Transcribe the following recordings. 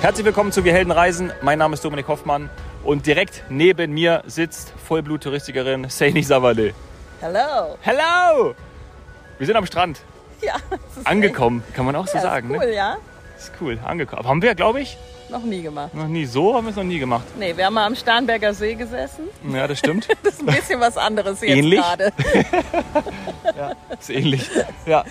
Herzlich willkommen zu Wir Helden Reisen. Mein Name ist Dominik Hoffmann und direkt neben mir sitzt Vollblut-Touristikerin Saini Savale. Hello. Hello! Wir sind am Strand. Ja, Angekommen, kann man auch so echt- ja, sagen. Ist cool, Ne? ja? Ist cool, angekommen. Aber haben wir, glaube ich, Noch nie gemacht. noch nie so, haben wir es noch nie gemacht. Nee, wir haben mal am Starnberger See gesessen. Ja, das stimmt. Das ist ein bisschen was anderes jetzt Ähnlich? gerade. ist ähnlich. Ja.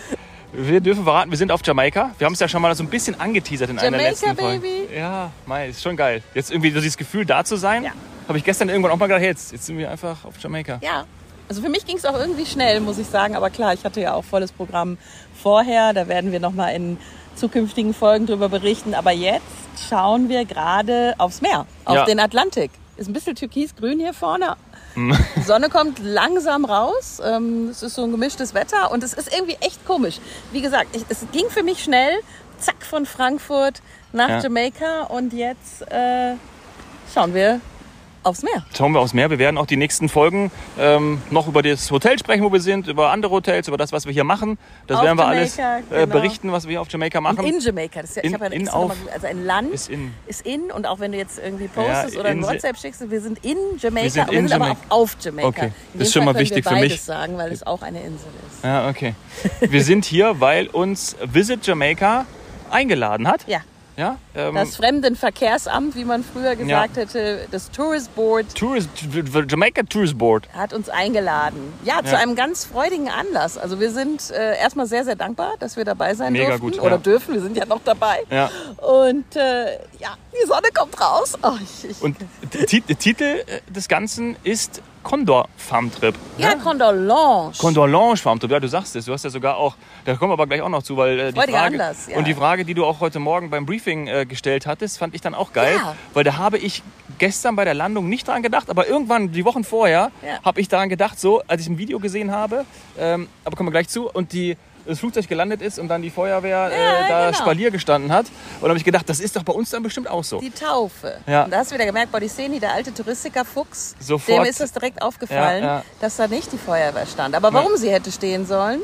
Wir dürfen verraten, wir sind auf Jamaika. Wir haben es ja schon mal so ein bisschen angeteasert in einer der Jamaica, letzten Folgen. Baby. Ja, mei, ist schon geil. Jetzt irgendwie so dieses Gefühl, da zu sein, Ja. habe ich gestern irgendwann auch mal gedacht, hey, jetzt, jetzt sind wir einfach auf Jamaika. Ja. Also für mich ging es auch irgendwie schnell, muss ich sagen. Aber klar, ich hatte ja auch volles Programm vorher. Da werden wir nochmal in zukünftigen Folgen drüber berichten. Aber jetzt schauen wir gerade aufs Meer, auf Ja. den Atlantik. Ist ein bisschen türkisgrün hier vorne. Die Sonne kommt langsam raus. Ähm, Es ist so ein gemischtes Wetter und es ist irgendwie echt komisch. Wie gesagt, es ging für mich schnell. Zack von Frankfurt nach Ja. Jamaika und jetzt äh, schauen wir aufs Meer. Schauen wir aufs Meer. Wir werden auch die nächsten Folgen ähm, noch über das Hotel sprechen, wo wir sind, über andere Hotels, über das, was wir hier machen. Das Auf werden wir Jamaika, alles äh, genau. berichten, was wir hier auf Jamaika machen. In Jamaika. Das ist ja, In- ich habe ja in auf- mal, also ein Land ist in. ist in und auch wenn du jetzt irgendwie postest Ja, oder ein in- WhatsApp schickst, wir sind in Jamaika, Wir sind aber wir in sind aber Jamaika. auch auf Jamaika. Okay, In das ist schon Fall mal wichtig wir für mich. sagen, weil es auch eine Insel ist. Ja, okay. Wir sind hier, weil uns Visit Jamaica eingeladen hat. Ja, Ja, ähm, das Fremdenverkehrsamt, wie man früher gesagt hätte, das Tourist Board Tourist, Jamaica Tourist Board. hat uns eingeladen. Ja, zu Ja. einem ganz freudigen Anlass. Also wir sind äh, erstmal sehr, sehr dankbar, dass wir dabei sein Mega durften gut, oder ja. dürfen. Wir sind ja noch dabei. Ja. Und äh, ja, die Sonne kommt raus. Oh, ich, ich, Und Titel des Ganzen ist Condor Farm Trip. ja, Condolences. Condorlange Farmtrip, ja, du sagst es. Du hast ja sogar auch, da kommen wir aber gleich auch noch zu, weil äh, die Frage Anlass, ja. und die Frage, die du auch heute Morgen beim Briefing äh, gestellt hattest, fand ich dann auch geil, Ja. weil da habe ich gestern bei der Landung nicht dran gedacht, aber irgendwann die Wochen vorher Ja. habe ich daran gedacht, so als ich ein Video gesehen habe, ähm, aber kommen wir gleich zu und die das Flugzeug gelandet ist und dann die Feuerwehr äh, da genau. Spalier gestanden hat. Und habe ich gedacht, das ist doch bei uns dann bestimmt auch so. Die Taufe. Ja. Und da hast du wieder gemerkt, Bodiceni, der alte Touristiker-Fuchs, Sofort. dem ist es direkt aufgefallen, Ja, ja. dass da nicht die Feuerwehr stand. Aber warum sie hätte stehen sollen,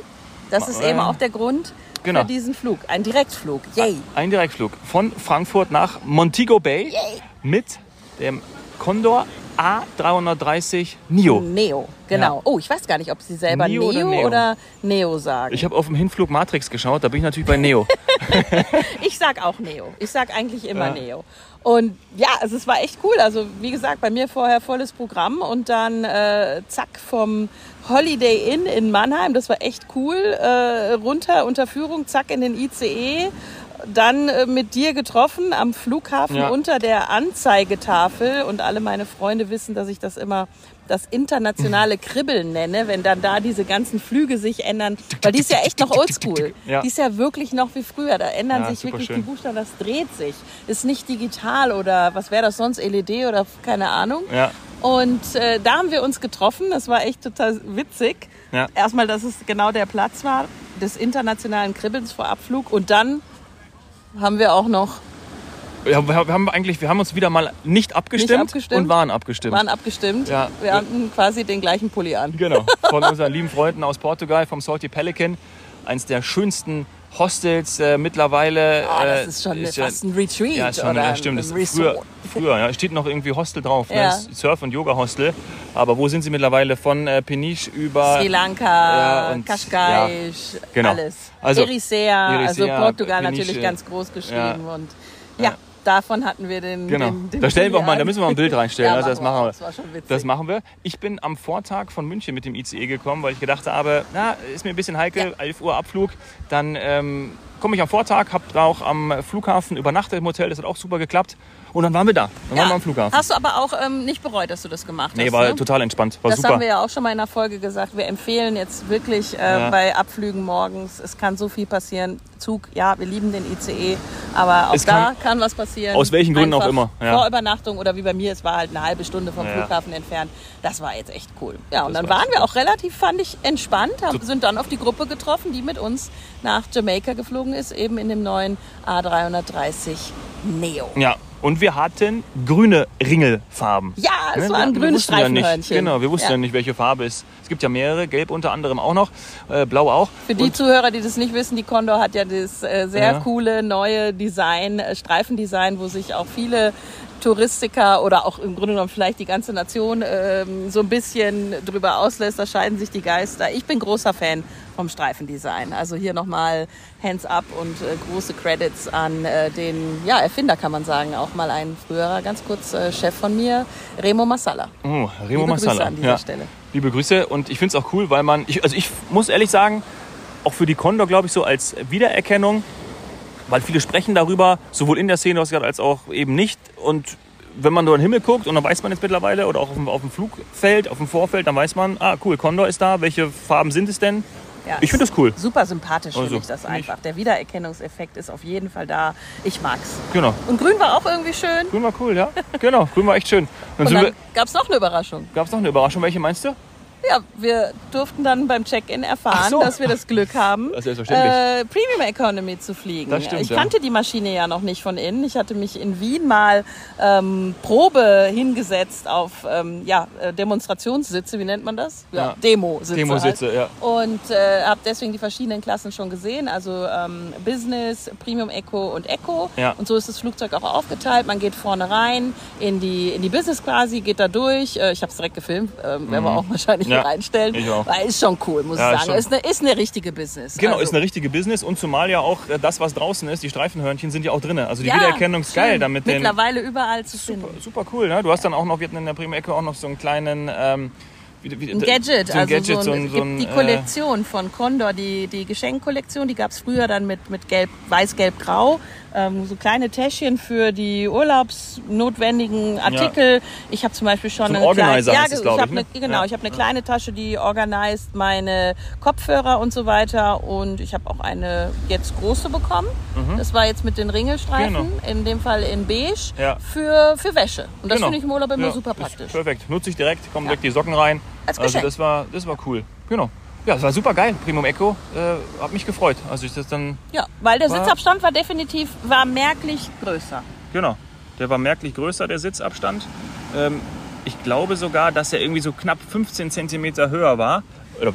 das ist Äh, eben auch der Grund genau. für diesen Flug. Ein Direktflug. Yay. Ein Direktflug von Frankfurt nach Montego Bay Yay. mit dem Condor A330 Neo. Neo, genau. Ja. Oh, ich weiß gar nicht, ob sie selber Neo Neo, oder oder, Neo? Neo, sagen. Ich habe auf dem Hinflug Matrix geschaut, da bin ich natürlich bei Neo. Ich sag auch Neo. Ich sag eigentlich immer Ja. Neo. Und ja, also es war echt cool. Also wie gesagt, bei mir vorher volles Programm und dann äh, zack vom Holiday Inn in Mannheim. Das war echt cool. Äh, runter unter Führung, zack in den ICE. Dann äh, mit dir getroffen am Flughafen Ja. unter der Anzeigetafel. Und alle meine Freunde wissen, dass ich das immer das internationale Kribbeln nenne, wenn dann da diese ganzen Flüge sich ändern. Weil die ist ja echt noch oldschool. Ja. Die ist ja wirklich noch wie früher. Da ändern Ja, sich wirklich schön. die Buchstaben, das dreht sich. Ist nicht digital oder was wäre das sonst, LED oder keine Ahnung. Ja. Und äh, da haben wir uns getroffen. Das war echt total witzig. Ja. Erstmal, dass es genau der Platz war des internationalen Kribbelns vor Abflug. Und dann haben wir auch noch, Ja, wir haben eigentlich, wir haben uns wieder mal nicht abgestimmt, abgestimmt. und waren abgestimmt. waren abgestimmt. Ja. Wir hatten quasi den gleichen Pulli an. Genau, von unseren lieben Freunden aus Portugal, vom Salty Pelican. Eins der schönsten Hostels äh, mittlerweile. Ah, das äh, ist schon ja- fast ein Retreat Ja, ist schon, oder ja, stimmt. Das ist früher, früher ja, steht noch irgendwie Hostel drauf. Ne? Ja. Ist Surf- und Yoga-Hostel. Aber wo sind sie mittlerweile? Von äh, Peniche über... Sri Lanka, Ja, und- Cascais, genau. alles. Also, Eritrea, also Portugal Peniche. natürlich ganz groß geschrieben. Und Ja. Davon hatten wir den. Genau. den, den da stellen wir auch mal, da müssen wir mal ein Bild reinstellen. Ja, also das machen wir. Das war schon witzig. Das machen wir. Ich bin am Vortag von München mit dem ICE gekommen, weil ich gedacht habe, na, ist mir ein bisschen heikel, 11 Uhr Abflug. Dann ähm, komme ich am Vortag, habe auch am Flughafen übernachtet im Hotel, das hat auch super geklappt. Und dann waren wir da. Dann waren wir am Flughafen. Hast du aber auch ähm, nicht bereut, dass du das gemacht nee, hast? war ne? total entspannt. War das super. haben wir ja auch schon mal in der Folge gesagt. Wir empfehlen jetzt wirklich äh, Ja. bei Abflügen morgens, es kann so viel passieren. Zug, ja, wir lieben den ICE, aber auch Es da kann- kann, was passieren. Aus welchen Gründen auch Einfach immer, ja. Vor Übernachtung oder wie bei mir, es war halt eine halbe Stunde vom Ja. Flughafen entfernt. Das war jetzt echt cool. Ja, und Das dann war waren wir auch relativ, fand ich, entspannt, haben, sind dann auf die Gruppe getroffen, die mit uns nach Jamaika geflogen ist, eben in dem neuen A330 Neo. Ja, Und wir hatten grüne Ringelfarben. Ja, es Ne? waren wir grüne ja nicht, Streifenhörnchen. Genau, wir wussten ja. Ja. nicht, welche Farbe es ist. Es gibt ja mehrere, gelb unter anderem auch noch, äh, blau auch. Für die Und- Zuhörer, die das nicht wissen, die Condor hat ja das äh, sehr Ja. coole neue Design, äh, Streifendesign, wo sich auch viele Touristiker oder auch im Grunde genommen vielleicht die ganze Nation ähm, so ein bisschen drüber auslässt. Da scheiden sich die Geister. Ich bin großer Fan vom Streifendesign. Also hier nochmal Hands up und äh, große Credits an äh, den ja, Erfinder, kann man sagen. Auch mal ein früherer, ganz kurz äh, Chef von mir, Remo Massala. Oh, Remo Liebe Grüße Massala. an dieser ja. Stelle. Liebe Grüße und ich finde es auch cool, weil man, ich, also ich muss ehrlich sagen, auch für die Condor, glaube ich, so als Wiedererkennung, weil viele sprechen darüber, sowohl in der Szene als auch eben nicht. Und wenn man nur in den Himmel guckt, und dann weiß man jetzt mittlerweile, oder auch auf dem, auf dem Flugfeld, auf dem Vorfeld, dann weiß man, ah cool, Condor ist da, welche Farben sind es denn? Ja, Ich finde das cool. Super sympathisch Also, finde ich das einfach. Der Wiedererkennungseffekt ist auf jeden Fall da. Ich mag's. Genau. Und grün war auch irgendwie schön. Grün war cool, ja. Genau, grün war echt schön. Dann Und dann wir, gab's noch eine Überraschung. gab es noch eine Überraschung, welche meinst du? Ja, wir durften dann beim Check-in erfahren, so. dass wir das Glück haben, Das äh, Premium Economy zu fliegen. Das stimmt, ich ja. kannte die Maschine ja noch nicht von innen. Ich hatte mich in Wien mal ähm, Probe hingesetzt auf ähm, ja, äh, Demonstrationssitze, wie nennt man das? Ja. Demo-Sitze. Demo-Sitze, halt. ja. Und äh, habe deswegen die verschiedenen Klassen schon gesehen, also ähm, Business, Premium Eco und Eco. Ja. Und so ist das Flugzeug auch aufgeteilt. Man geht vorne rein in die, in die Business quasi, geht da durch. Äh, ich habe es direkt gefilmt, ähm, werden wir auch wahrscheinlich Mhm. Ja, reinstellen. ich auch. Weil ist schon cool, muss Ja, ich sagen. Ist eine, ist eine richtige Business. Genau, also, ist eine richtige Business und zumal ja auch äh, das, was draußen ist, die Streifenhörnchen sind ja auch drin. Also die ja, Wiedererkennung ist geil, damit den Mittlerweile überall zu super, finden. super cool. Ne? Du hast dann auch noch, wir hatten in der Prima Ecke auch noch so einen kleinen ähm, wie, wie, Ein Gadget, so ein also Gadget, so ein, so ein, die äh, Kollektion von Condor, die, die Geschenkkollektion, die gab es früher dann mit, mit gelb, weiß, gelb, grau. Ähm, so kleine Täschchen für die urlaubsnotwendigen Artikel. Ich habe zum Beispiel schon So ein eine Organizer kleine, ja, es, ich ich, ne? eine, genau, Ja. ich habe eine kleine Tasche, die organisiert meine Kopfhörer und so weiter und ich habe auch eine jetzt große bekommen. Das war jetzt mit den Ringelstreifen, Mhm. Genau. in dem Fall in beige Ja. für, für Wäsche. Und das genau. finde ich im Urlaub immer Ja, super praktisch. Perfekt, nutze ich direkt, kommen direkt die Socken rein. Als also Geschenk. das war, das war cool. Genau. Ja, das war super geil. Primum Echo, äh, hat mich gefreut. Also ich das dann, Ja, weil der War- Sitzabstand war definitiv, war merklich größer. genau. Der war merklich größer, der Sitzabstand. Ähm, ich glaube sogar, dass er irgendwie so knapp 15 Zentimeter höher war. Oder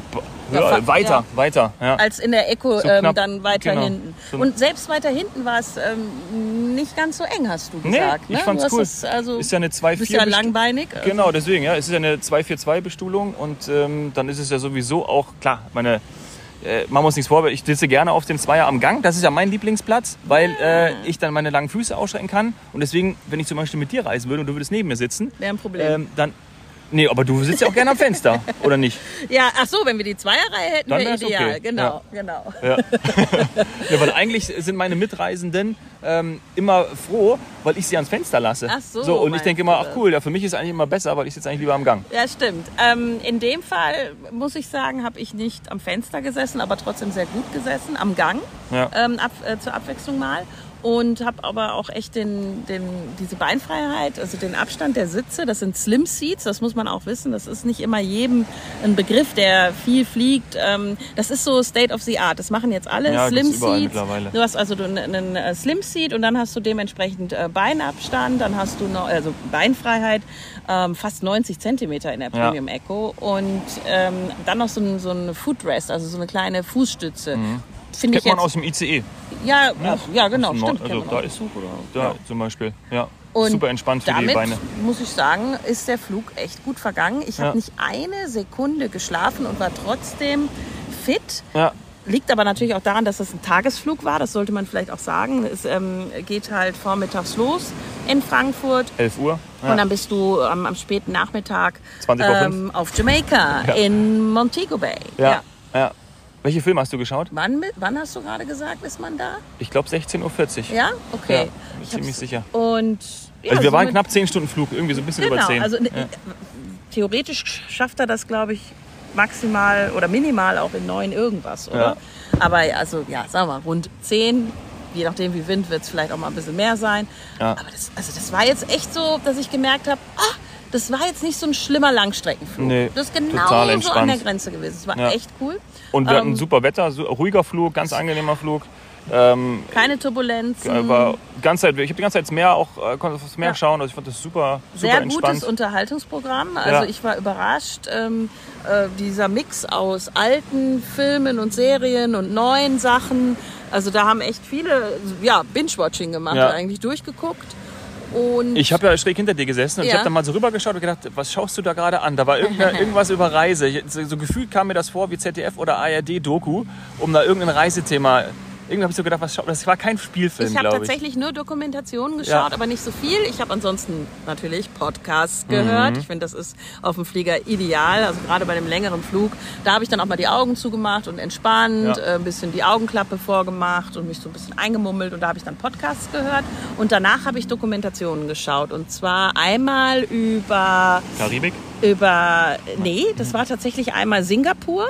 Ja, weiter, ja. weiter. Ja. Als in der Eco So ähm, dann weiter genau. hinten. Und selbst weiter hinten war es ähm, nicht ganz so eng, hast du Nee, gesagt. ich ne? fand's cool. Es, also, Ist ja eine du bist ja 2-4 langbeinig. also- Genau, deswegen, ja. Es ist ja eine 242-Bestuhlung und ähm, dann ist es ja sowieso auch, klar, meine, äh, wir uns nichts vor, ich sitze gerne auf dem Zweier am Gang. Das ist ja mein Lieblingsplatz, weil äh, ich dann meine langen Füße ausstrecken kann. Und deswegen, wenn ich zum Beispiel mit dir reisen würde und du würdest neben mir sitzen, Wäre ein Problem. ähm, dann. Nee, aber du sitzt ja auch gerne am Fenster, oder nicht? Ja, ach so, wenn wir die Zweierreihe hätten, wäre ideal. okay. Genau, genau. Ja, weil eigentlich sind meine Mitreisenden ähm, immer froh, weil ich sie ans Fenster lasse. Ach so, so und ich denke immer, ach cool, ja, für mich ist es eigentlich immer besser, weil ich sitze eigentlich lieber am Gang. Ja, stimmt. Ähm, in dem Fall muss ich sagen, habe ich nicht am Fenster gesessen, aber trotzdem sehr gut gesessen, am Gang, Ja. ähm, ab, äh, zur Abwechslung mal. Und habe aber auch echt den, den, diese Beinfreiheit, also den Abstand der Sitze. Das sind Slim Seats, das muss man auch wissen. Das ist nicht immer jedem ein Begriff, der viel fliegt. Ähm, das ist so State of the Art. Das machen jetzt alle Ja, Slim Seats. mittlerweile. Du hast also einen, äh, Slim Seat und dann hast du dementsprechend äh, Beinabstand, dann hast du noch, also Beinfreiheit, ähm, fast 90 Zentimeter in der Ja. Premium Echo und ähm, dann noch so ein, so ein Footrest, also so eine kleine Fußstütze. Finde ich Mhm. Kennt man jetzt. aus dem ICE. Ja, ach, ja, genau, stimmt. Also man da ist- Zug oder- Da ja. zum Beispiel. Ja. Und Super entspannt für damit, die Beine. muss ich sagen, ist der Flug echt gut vergangen. Ich Ja. habe nicht eine Sekunde geschlafen und war trotzdem fit. Ja. Liegt aber natürlich auch daran, dass das ein Tagesflug war. Das sollte man vielleicht auch sagen. Es ähm, geht halt vormittags los in Frankfurt. 11 Uhr. Ja. Und dann bist du ähm, am späten Nachmittag 20 vor ähm, auf Jamaika Ja. in Montego Bay. ja. ja. Welche Filme hast du geschaut? Wann, wann hast du gerade gesagt, ist man da? Ich glaube 16.40 Uhr. Ja? Okay. Ja, Ich ziemlich sicher. Und ja, Also wir waren somit- knapp 10 Stunden Flug, irgendwie so ein bisschen über Genau, 10. also ja. theoretisch schafft er das, glaube ich, maximal oder minimal auch in neun irgendwas, oder? Ja. Aber ja, also ja, sagen wir mal, rund zehn. Je nachdem, wie Wind wird es vielleicht auch mal ein bisschen mehr sein. Ja. Aber das, also das war jetzt echt so, dass ich gemerkt habe, ah, das war jetzt nicht so ein schlimmer Langstreckenflug. Nee, das ist genau so an der Grenze gewesen. Es war Ja. echt cool. Und wir hatten Ähm, super Wetter, ruhiger Flug, ganz angenehmer Flug. Ähm, Keine Turbulenzen. äh, war ganz Zeit, ich habe die ganze Zeit das Meer auch, äh, konnte aufs Meer Ja. schauen. Also ich fand das super, super Sehr entspannt. gutes Unterhaltungsprogramm. Also Ja. ich war überrascht. Ähm, äh, dieser Mix aus alten Filmen und Serien und neuen Sachen. Also da haben echt viele ja, Binge-Watching gemacht, Ja. eigentlich durchgeguckt. Und Ich habe ja schräg hinter dir gesessen und ich Ja. habe dann mal so rübergeschaut und gedacht, was schaust du da gerade an? Da war irgendwas über Reise. Ich- So, so gefühlt kam mir das vor wie ZDF oder ARD-Doku, um da irgendein Reisethema. Irgendwie habe ich so gedacht, was schau Das war kein Spielfilm, Ich habe tatsächlich nur Dokumentationen geschaut, Ja. aber nicht so viel. Ich habe ansonsten natürlich Podcasts gehört. Mhm. Ich finde, das ist auf dem Flieger ideal. Also gerade bei einem längeren Flug. Da habe ich dann auch mal die Augen zugemacht und entspannt, Ja. äh, ein bisschen die Augenklappe vorgemacht und mich so ein bisschen eingemummelt. Und da habe ich dann Podcasts gehört. Und danach habe ich Dokumentationen geschaut. Und zwar einmal über Karibik? über, nee, das war tatsächlich einmal Singapur.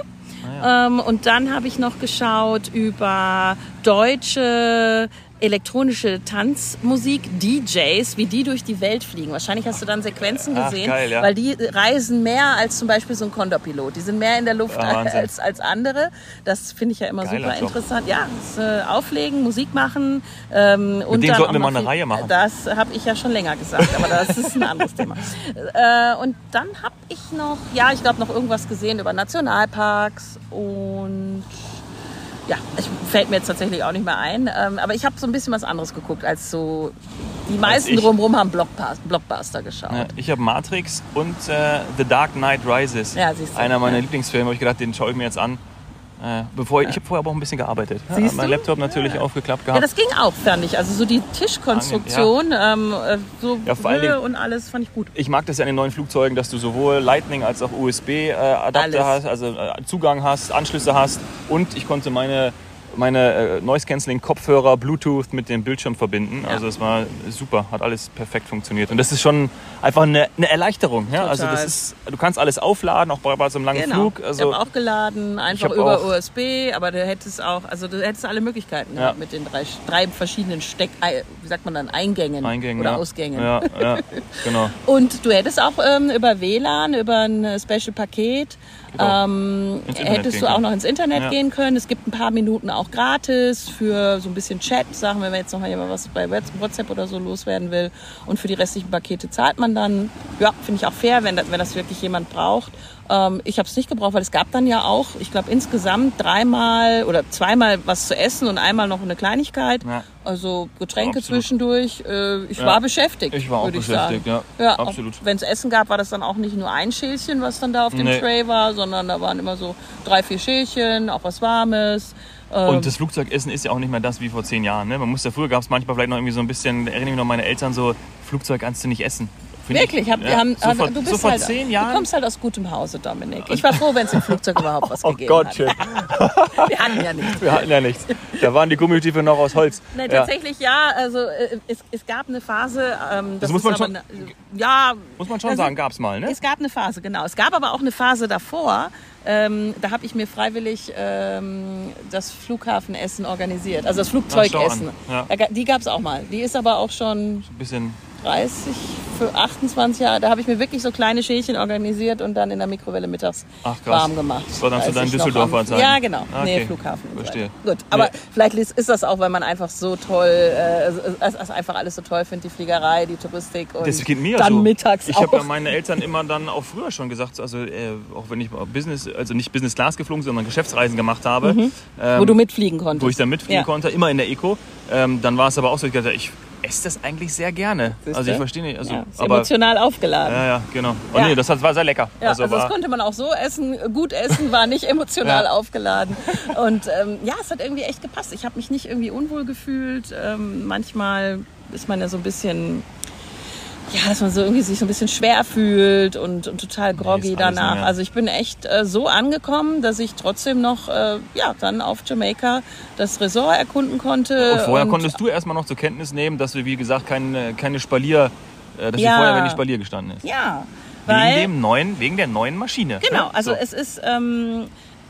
Ähm, und dann habe ich noch geschaut über deutsche elektronische Tanzmusik, DJs, wie die durch die Welt fliegen. Wahrscheinlich hast du dann Sequenzen Ach, gesehen, geil, ja. weil die reisen mehr als zum Beispiel so ein Condor-Pilot. Die sind mehr in der Luft Ah, als, als andere. Das finde ich ja immer Geiler super Job. interessant. Ja, das, äh, auflegen, Musik machen. Ähm, und dem dann sollten wir mal eine viel- Reihe machen. Das habe ich ja schon länger gesagt, aber das ist ein anderes Thema. Äh, und dann habe ich noch, ja, ich glaube noch irgendwas gesehen über Nationalparks und ja, ich, fällt mir jetzt tatsächlich auch nicht mehr ein. Ähm, aber ich habe so ein bisschen was anderes geguckt als so. Die meisten ich. drumherum haben Blockbuster, Blockbuster geschaut. Ja, Ich habe Matrix und äh, The Dark Knight Rises. Ja, siehst du. Einer meiner Ja. Lieblingsfilme. Habe ich gedacht, den schaue ich mir jetzt an. Äh, bevor ich, ich habe vorher aber auch ein bisschen gearbeitet. Ja, Siehst mein du? Laptop natürlich aufgeklappt Ja, gehabt. das ging auch, fand ich. Also so die Tischkonstruktion, ähm, äh, so Ja, Höhe Dingen- und alles fand ich gut. ich mag das ja in den neuen Flugzeugen, dass du sowohl Lightning als auch USB-Adapter Alles. hast, also äh, Zugang hast, Anschlüsse hast und ich konnte meine, meine äh, Noise-Canceling-Kopfhörer Bluetooth mit dem Bildschirm verbinden. Ja. Also es war super, hat alles perfekt funktioniert. Und das ist schon einfach eine, eine Erleichterung. Ja? Also das ist, du kannst alles aufladen, auch bei, bei so einem langen Genau. Flug. ich Also, habe auch geladen, einfach hab über auch- USB, aber du hättest auch, also du hättest alle Möglichkeiten Ja. gehabt mit den drei, drei verschiedenen Steck, wie sagt man dann, Eingängen, Eingänge, oder ja. Ausgängen. Ja, ja, genau. Und du hättest auch ähm, über WLAN, über ein äh, Special-Paket, Genau. ähm, hättest du auch noch ins Internet Ja. gehen können. Es gibt ein paar Minuten auch gratis für so ein bisschen Chat, Sachen, wenn man jetzt noch mal jemand was bei WhatsApp oder so loswerden will. Und für die restlichen Pakete zahlt man dann. Ja, finde ich auch fair, wenn das, wenn das wirklich jemand braucht. Ähm, ich habe es nicht gebraucht, weil es gab dann ja auch, ich glaube insgesamt dreimal oder zweimal was zu essen und einmal noch eine Kleinigkeit. Ja. Also Getränke Absolut. zwischendurch. Äh, ich Ja. war beschäftigt. Ich war auch beschäftigt, ja. Ja, Absolut. Wenn es Essen gab, war das dann auch nicht nur ein Schälchen, was dann da auf dem Nee. Tray war, sondern da waren immer so drei, vier Schälchen, auch was Warmes. Ähm, Und das Flugzeugessen ist ja auch nicht mehr das wie vor zehn Jahren. Ne? Man muss ja früher gab es manchmal vielleicht noch irgendwie so ein bisschen, erinnere mich noch an meine Eltern so, Flugzeug kannst du nicht essen. Wirklich, ich, hab, ja, haben, so vor, du bist so vor halt, zehn du Jahren. kommst halt aus gutem Hause, Dominik. Ich war froh, wenn es im Flugzeug überhaupt was oh gegeben Gott, hat. Wir hatten ja nichts. Wir hatten ja nichts. Da waren die Gummistiefeln noch aus Holz. Nein, tatsächlich ja. Also äh, es, es gab eine Phase. Ähm, das muss ist man schon- eine, ja, Muss man schon also, sagen, gab es mal, ne? Es gab eine Phase, genau. Es gab aber auch eine Phase davor. Ähm, da habe ich mir freiwillig ähm, das Flughafenessen organisiert, also das Flugzeugessen. Ja. Da Die gab es auch mal. Die ist aber auch schon Ein bisschen. 30, für 28 Jahre. Da habe ich mir wirklich so kleine Schälchen organisiert und dann in der Mikrowelle mittags Ach, warm gemacht. Das war dann zu noch Düsseldorfer Zeiten. Ja, genau. Ah, Nee, okay. Flughafen. und so Verstehe. Gut, aber Nee. vielleicht ist das auch, weil man einfach so toll, äh, es, es, einfach alles so toll findet, die Fliegerei, die Touristik und Das geht mir dann so. mittags Ich habe ja meine Eltern immer dann auch früher schon gesagt, also äh, auch wenn ich Business, also nicht Business Class geflogen, sondern Geschäftsreisen gemacht habe, ähm, wo du mitfliegen konntest. wo ich dann mitfliegen Ja. konnte, immer in der Eco, ähm, dann war es aber auch so, ich dachte, ich esse das eigentlich sehr gerne. Siehste? Also ich verstehe nicht, also ja, ist aber emotional aufgeladen. ja, ja, genau. Oh Ja. nee, das war sehr lecker. Ja, also, das war, konnte man auch so essen. Gut essen war nicht emotional Ja. aufgeladen. Und ähm, ja, es hat irgendwie echt gepasst. Ich habe mich nicht irgendwie unwohl gefühlt. Ähm, manchmal ist man ja so ein bisschen, ja, dass man so irgendwie sich so ein bisschen schwer fühlt und, und total groggy alles danach. mehr. Also ich bin echt äh, so angekommen, dass ich trotzdem noch, äh, ja, dann auf Jamaika das Resort erkunden konnte. und vorher konntest du erstmal noch zur Kenntnis nehmen, dass wir, wie gesagt, keine, keine Spalier, äh, dass Ja. die Feuerwehr nicht Spalier gestanden ist. Ja, Wegen weil... dem neuen, wegen der neuen Maschine. Genau, ne? also so. es ist, ähm,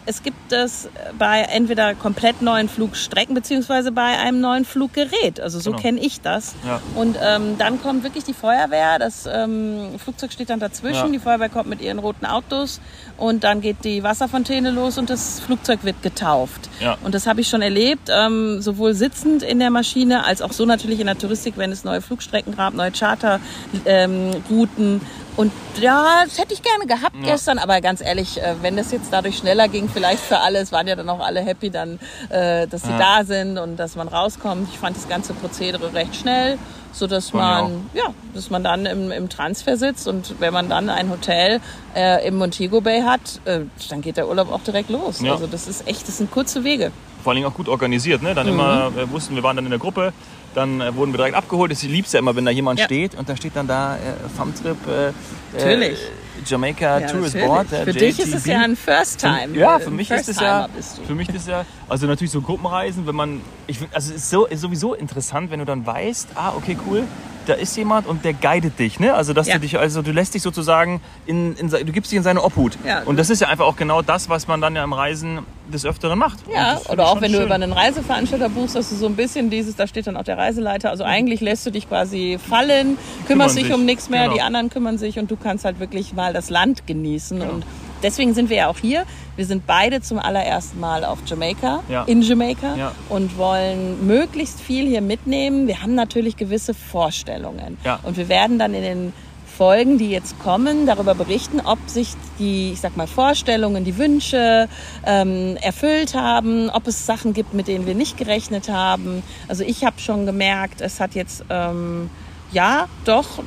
es gibt es bei entweder komplett neuen Flugstrecken beziehungsweise bei einem neuen Fluggerät. Also so Genau. kenne ich das. Ja. Und ähm, dann kommt wirklich die Feuerwehr. Das ähm, Flugzeug steht dann dazwischen. Ja. Die Feuerwehr kommt mit ihren roten Autos und dann geht die Wasserfontäne los und das Flugzeug wird getauft. Ja. Und das habe ich schon erlebt, ähm, sowohl sitzend in der Maschine als auch so natürlich in der Touristik, wenn es neue Flugstrecken gab, neue Charterrouten. Und ja, das hätte ich gerne gehabt Ja. gestern, aber ganz ehrlich, äh, wenn das jetzt dadurch schneller ging, vielleicht für alle, es waren ja dann auch alle happy, dann, äh, dass sie Ja. da sind und dass man rauskommt. Ich fand das ganze Prozedere recht schnell, so dass man, ja, dass man dann im, im Transfer sitzt und wenn man dann ein Hotel äh, im Montego Bay hat, äh, dann geht der Urlaub auch direkt los. Ja. Also das ist echt, das sind kurze Wege. Vor allen Dingen auch gut organisiert. Ne? Dann Mhm. immer äh, wussten, wir waren dann in der Gruppe, dann äh, wurden wir direkt abgeholt. Das liebst ja immer, wenn da jemand Ja. steht und da steht dann da äh, Farmtrip äh, Natürlich. Äh, Jamaica Tourist natürlich. Board. der Für dich ist es JTB. ja ein First Time. Ja, für Ein mich ist es ja, für mich ist es ja, also natürlich so Gruppenreisen, wenn man, ich also es ist, so, ist sowieso interessant, wenn du dann weißt, ah, okay, cool, da ist jemand und der guidet dich, ne? Also dass Ja. du dich, also du lässt dich sozusagen in, in du gibst dich in seine Obhut. Ja. Und das ist ja einfach auch genau das, was man dann ja im Reisen des Öfteren macht. Ja, oder auch wenn du schön. über einen Reiseveranstalter buchst, dass du so ein bisschen dieses, da steht dann auch der Reiseleiter, also eigentlich lässt du dich quasi fallen, kümmerst dich um nichts mehr, genau. die anderen kümmern sich und du kannst halt wirklich mal das Land genießen und deswegen sind wir ja auch hier. Wir sind beide zum allerersten Mal auf Jamaika, Ja. in Jamaika Ja. und wollen möglichst viel hier mitnehmen. Wir haben natürlich gewisse Vorstellungen Ja. und wir werden dann in den Folgen, die jetzt kommen, darüber berichten, ob sich die, ich sag mal, Vorstellungen, die Wünsche ähm, erfüllt haben, ob es Sachen gibt, mit denen wir nicht gerechnet haben. Also ich habe schon gemerkt, es hat jetzt ähm, ja doch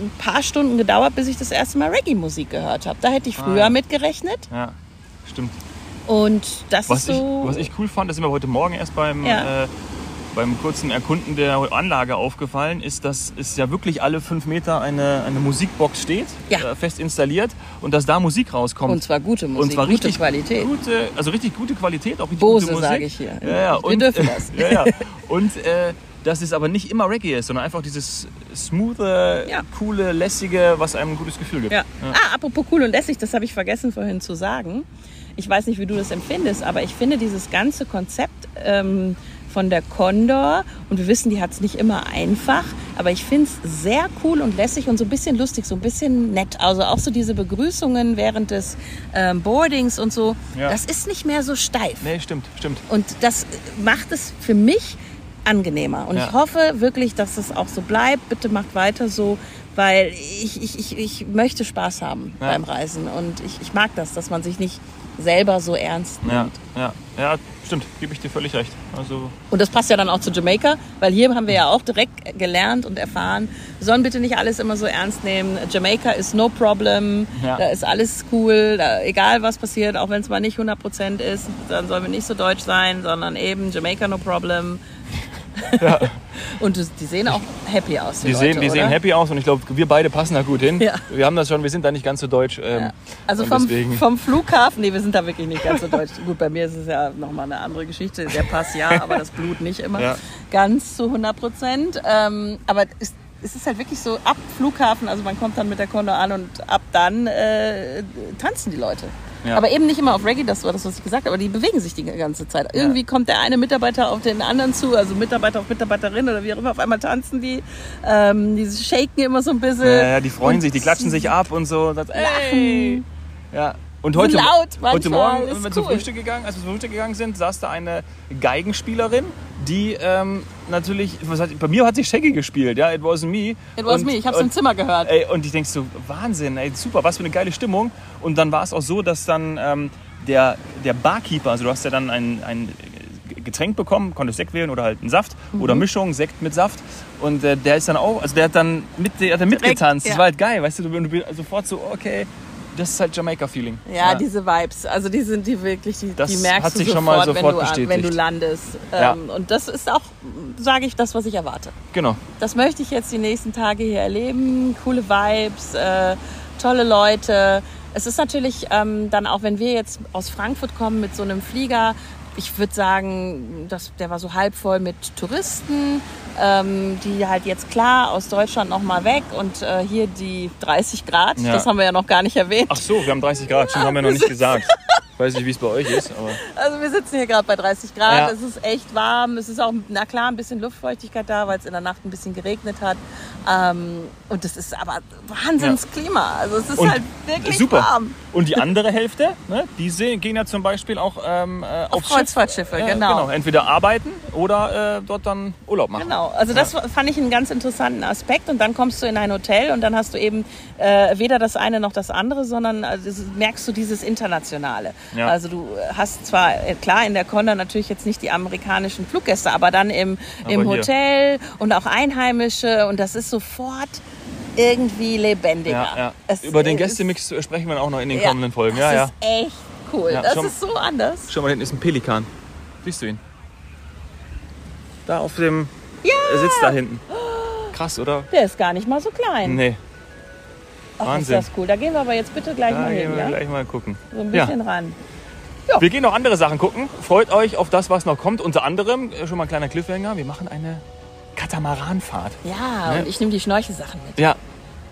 ein paar Stunden gedauert, bis ich das erste Mal Reggae-Musik gehört habe. Da hätte ich früher Ah. mit gerechnet. Ja, stimmt. Und das Was, ist ich, so. was ich cool fand, das ist mir heute Morgen erst beim, Ja. äh, beim kurzen Erkunden der Anlage aufgefallen, ist, dass es ja wirklich alle fünf Meter eine, eine Musikbox steht, Ja. äh, fest installiert und dass da Musik rauskommt. und zwar gute Musik, Und zwar gute richtig Qualität. Gute, also richtig gute Qualität, auch richtig Bose, gute Musik. sage ich hier. Ja, ja. Wir Und, dürfen das. Ja, ja. Und äh, dass es aber nicht immer Reggae ist, sondern einfach dieses smooth, Ja. coole, lässige, was einem ein gutes Gefühl gibt. Ja. Ah, apropos cool und lässig, das habe ich vergessen vorhin zu sagen. Ich weiß nicht, wie du das empfindest, aber ich finde dieses ganze Konzept ähm, von der Condor, und wir wissen, die hat es nicht immer einfach, aber ich finde es sehr cool und lässig und so ein bisschen lustig, so ein bisschen nett. Also auch so diese Begrüßungen während des ähm, Boardings und so, Ja. das ist nicht mehr so steif. Nee, stimmt, stimmt. Und das macht es für mich angenehmer. Und Ja. ich hoffe wirklich, dass es auch so bleibt. Bitte macht weiter so, weil ich, ich, ich, ich möchte Spaß haben Ja. beim Reisen. Und ich, ich mag das, dass man sich nicht selber so ernst nimmt. Ja, ja, ja, stimmt, gebe ich dir völlig recht. Also Und das passt ja dann auch zu Jamaika, weil hier haben wir ja auch direkt gelernt und erfahren, wir sollen bitte nicht alles immer so ernst nehmen. Jamaika ist no problem, Ja. da ist alles cool, da, egal was passiert, auch wenn es mal nicht 100% ist, dann sollen wir nicht so deutsch sein, sondern eben Jamaika no problem. und das- die sehen auch happy aus, die, Die, Leute, sehen, die oder? sehen happy aus und ich glaube, wir beide passen da gut hin. Ja. Wir haben das schon, wir sind da nicht ganz so deutsch. Ähm, Ja. Also und vom, vom Flughafen, nee, wir sind da wirklich nicht ganz so deutsch. Gut, bei mir ist es ja nochmal eine andere Geschichte. Der Pass ja, aber das Blut nicht immer Ja. ganz zu 100 Prozent. Ähm, aber es, es ist halt wirklich so ab Flughafen, also man kommt dann mit der Condor an und ab dann äh, tanzen die Leute. Ja. Aber eben nicht immer auf Reggae, das war das, was ich gesagt habe, aber die bewegen sich die ganze Zeit. Irgendwie kommt der eine Mitarbeiter auf den anderen zu, also Mitarbeiter auf Mitarbeiterin oder wie auch immer, auf einmal tanzen die. Ähm, die shaken immer so ein bisschen. ja, ja, die freuen sich, die klatschen sich ab und so. Das, ey. Lachen. Ja. Und heute, laut heute Morgen, wenn wir zum cool. Frühstück gegangen, als wir zum Frühstück gegangen sind, saß da eine Geigenspielerin, die ähm, natürlich, hat, bei mir hat sie Shaggy gespielt, ja, it wasn't me. It was und, me, ich hab's im und- Zimmer gehört. Ey, und ich denk so, Wahnsinn, ey, super, was für eine geile Stimmung. Und dann war es auch so, dass dann ähm, der, der Barkeeper, also du hast ja dann ein, ein Getränk bekommen, konntest Sekt wählen oder halt einen Saft Mhm. oder Mischung, Sekt mit Saft. Und äh, der ist dann auch, also der hat dann mit, der hat dann mitgetanzt. ja. Das war halt geil, weißt du, du, du bist sofort so, okay, das ist halt Jamaika-Feeling. Ja, diese Vibes, also die sind die wirklich, die, Das die merkst hat du sich sofort, schon mal wenn, sofort du, an- wenn du landest. Ja. Ähm, und das ist auch, sage ich, das, was ich erwarte. Genau. Das möchte ich jetzt die nächsten Tage hier erleben. Coole Vibes, äh, tolle Leute. Es ist natürlich ähm, dann auch, wenn wir jetzt aus Frankfurt kommen mit so einem Flieger, ich würde sagen, das, der war so halb voll mit Touristen, ähm, die halt jetzt klar aus Deutschland nochmal weg und äh, hier die 30 Grad, Ja. das haben wir ja noch gar nicht erwähnt. Ach so, wir haben 30 Grad, schon haben wir noch nicht gesagt. Weiß nicht, wie es bei euch ist, aber Also wir sitzen hier gerade bei 30 Grad. Ja. Es ist echt warm. Es ist auch, na klar, ein bisschen Luftfeuchtigkeit da, weil es in der Nacht ein bisschen geregnet hat. Ähm, und es ist aber Wahnsinnsklima. Also es ist Und halt wirklich super. warm. Und die andere Hälfte, ne, die gehen ja zum Beispiel auch ähm, äh, Auf. Kreuzfahrtschiffe, Ja, genau. Entweder arbeiten oder äh, dort dann Urlaub machen. Genau, also das fand ich einen ganz interessanten Aspekt und dann kommst du in ein Hotel und dann hast du eben äh, weder das eine noch das andere, sondern also merkst du dieses Internationale. Ja. Also du hast zwar, äh, klar, in der Conda natürlich jetzt nicht die amerikanischen Fluggäste, aber dann im, im hier. Hotel und auch Einheimische und das ist sofort irgendwie lebendiger. Ja, Über den Gästemix sprechen wir auch noch in den kommenden Folgen. Ja, das ja. ist echt cool. Das schon- ist so anders. Schau mal, hinten ist ein Pelikan. Siehst du ihn? Da auf dem. Ja. Er sitzt da hinten. Krass, oder? Der ist gar nicht mal so klein. Nee, Ach, Wahnsinn. ist das cool. Da gehen wir aber jetzt bitte gleich da mal gehen hin. wir Ja? gleich mal gucken. So ein Ja. bisschen ran. Wir gehen noch andere Sachen gucken. Freut euch auf das, was noch kommt. Unter anderem, äh, schon mal ein kleiner Cliffhanger, wir machen eine Katamaranfahrt. Ja, Ne? und ich nehme die Schnorchelsachen mit. Ja,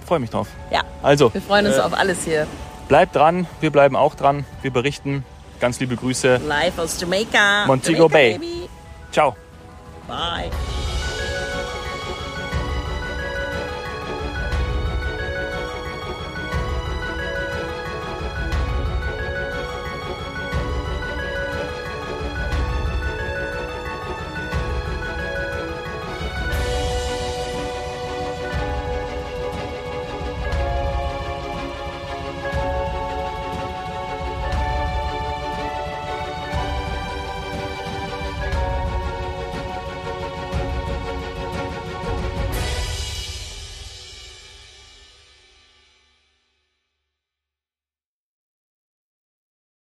freue mich drauf. Ja, Also, wir freuen uns äh, auf alles hier. bleibt dran, wir bleiben auch dran. Wir berichten. Ganz liebe Grüße. Live aus Jamaica. Montego Jamaica, Bay. Baby. Ciao. Bye.